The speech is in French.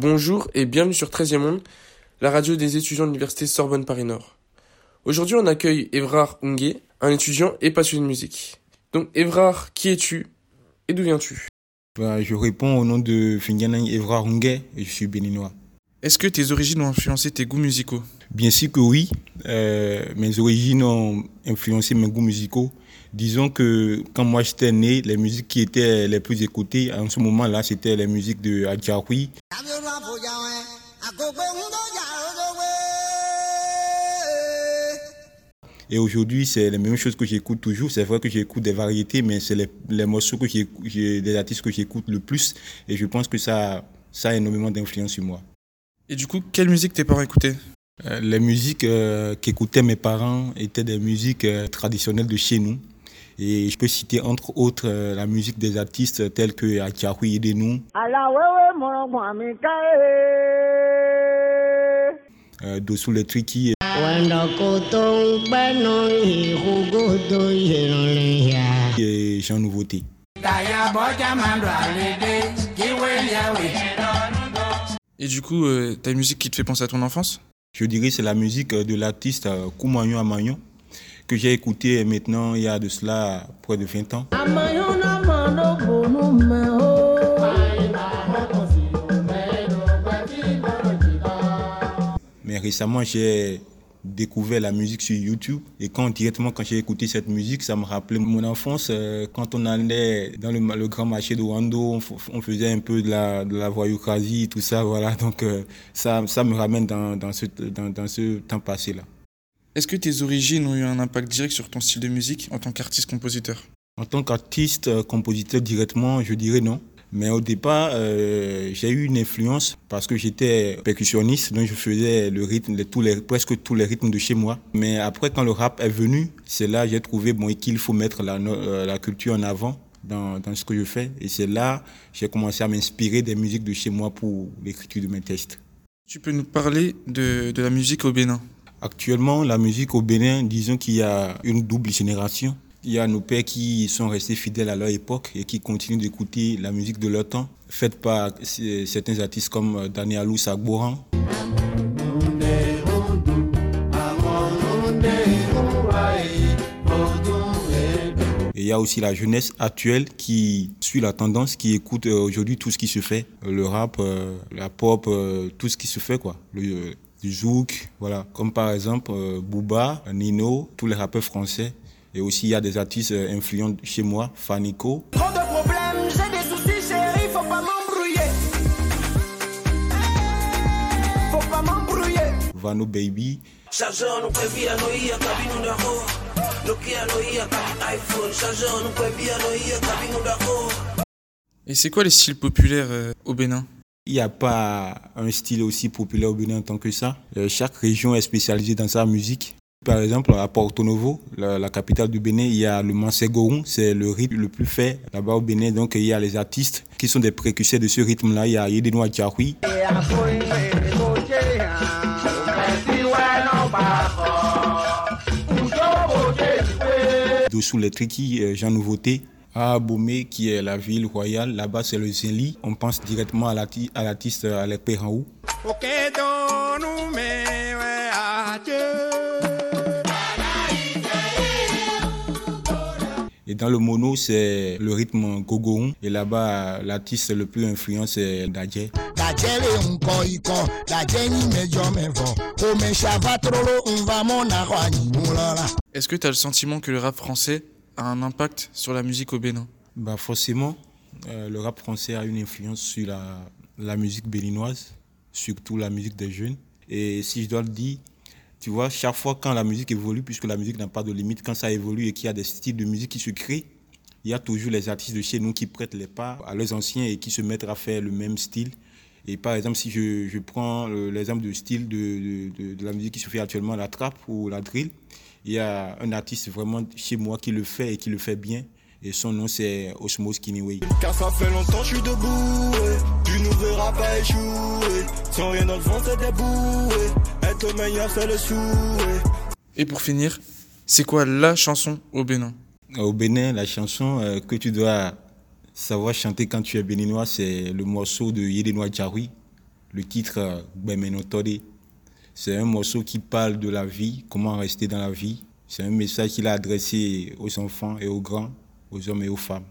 Bonjour et bienvenue sur 13e Monde, la radio des étudiants de l'université Sorbonne Paris Nord. Aujourd'hui, on accueille Evrard Ungué, un étudiant et passionné de musique. Donc, Evrard, qui es-tu et d'où viens-tu? Bah, Je réponds au nom de Finganan Evrard Ungué et je suis béninois. Est-ce que tes origines ont influencé tes goûts musicaux? Bien sûr que oui. Euh, mes origines ont influencé mes goûts musicaux. Disons que quand moi j'étais né, les musiques qui étaient les plus écoutées en ce moment-là, c'était les musiques de Et aujourd'hui, c'est les mêmes choses que j'écoute toujours. C'est vrai que j'écoute des variétés, mais c'est les, les, morceaux que j'ai, des artistes que j'écoute le plus. Et je pense que ça, ça a énormément d'influence sur moi. Et du coup, quelle musique tes parents écoutaient? Euh, Les musiques euh, qu'écoutaient mes parents étaient des musiques euh, traditionnelles de chez nous. Et je peux citer entre autres la musique des artistes tels que Achahui Edenu, euh, Dessous les Tricky et Jean Nouveauté. Et du coup, euh, ta musique qui te fait penser à ton enfance? Je dirais c'est la musique de l'artiste euh, Koumagnon Amagnon que j'ai écouté maintenant il y a de cela près de 20 ans. Mais récemment, j'ai découvert la musique sur YouTube et quand directement quand j'ai écouté cette musique, ça me rappelait mon enfance euh, quand on allait dans le, grand marché de Wando, on, faisait un peu de la, de la tout ça, voilà. Donc euh, ça, ça me ramène dans, ce, dans, dans ce temps passé là. Est-ce que tes origines ont eu un impact direct sur ton style de musique en tant qu'artiste-compositeur En tant qu'artiste-compositeur directement, je dirais non. Mais au départ, euh, j'ai eu une influence parce que j'étais percussionniste, donc je faisais le rythme, tous les, presque tous les rythmes de chez moi. Mais après, quand le rap est venu, c'est là que j'ai trouvé bon, qu'il faut mettre la, euh, la culture en avant dans, dans, ce que je fais. Et c'est là que j'ai commencé à m'inspirer des musiques de chez moi pour l'écriture de mes textes. Tu peux nous parler de, de la musique au Bénin? Actuellement, la musique au Bénin, disons qu'il y a une double génération. Il y a nos pères qui sont restés fidèles à leur époque et qui continuent d'écouter la musique de leur temps, faite par certains artistes comme Daniel Alou Sagboran. Et il y a aussi la jeunesse actuelle qui suit la tendance, qui écoute aujourd'hui tout ce qui se fait, le rap, la pop, tout ce qui se fait quoi. Du zouk, voilà, comme par exemple Booba, Nino, tous les rappeurs français et aussi, il y a des artistes influents chez moi, Fanico. Trop de problèmes, j'ai des soucis, chérie, faut pas m'embrouiller. Faut pas m'embrouiller. Vano Baby. Et c'est quoi les styles populaires euh, au Bénin? Il n'y a pas un style aussi populaire au Bénin en tant que ça. Euh, chaque région est spécialisée dans sa musique. Par exemple, à Porto Novo, la, capitale du Bénin, il y a le Mansegoron, c'est le rythme le plus fait là-bas au Bénin. Donc, il y a les artistes qui sont des précurseurs de ce rythme-là. Il y a Yedenoa Djahoui. Dessous les triquis, Jean Nouveauté. À Abomey, qui est la ville royale, là-bas c'est le Zéli. On pense directement à l'artiste Alec Perraou. Et dans le mono, c'est le rythme gogoon. Et là-bas, l'artiste le plus influent, c'est Dadje. Est-ce que tu as le sentiment que le rap français un impact sur la musique au Bénin bah Forcément, euh, le rap français a une influence sur la, musique béninoise, surtout la musique des jeunes. Et si je dois le dire, tu vois, chaque fois quand la musique évolue, puisque la musique n'a pas de limite, quand ça évolue et qu'il y a des styles de musique qui se créent, il y a toujours les artistes de chez nous qui prêtent les pas à leurs anciens et qui se mettent à faire le même style. Et par exemple, si je, prends l'exemple de style de, de, la musique qui se fait actuellement, la trap ou la drill, il y a un artiste vraiment chez moi qui le fait et qui le fait bien. Et son nom c'est Osmos Kiniway. Car ça fait longtemps je suis debout, tu nous verras pas échouer. Sans rien dans le fond c'est debout, être meilleur c'est le souhait. Et pour finir, c'est quoi la chanson au Bénin? Au Bénin, la chanson euh, que tu dois savoir chanter quand tu es béninois, c'est le morceau de Yedenoa Djaroui, le titre Bemenotode. C'est un morceau qui parle de la vie, comment rester dans la vie. C'est un message qu'il a adressé aux enfants et aux grands, aux hommes et aux femmes.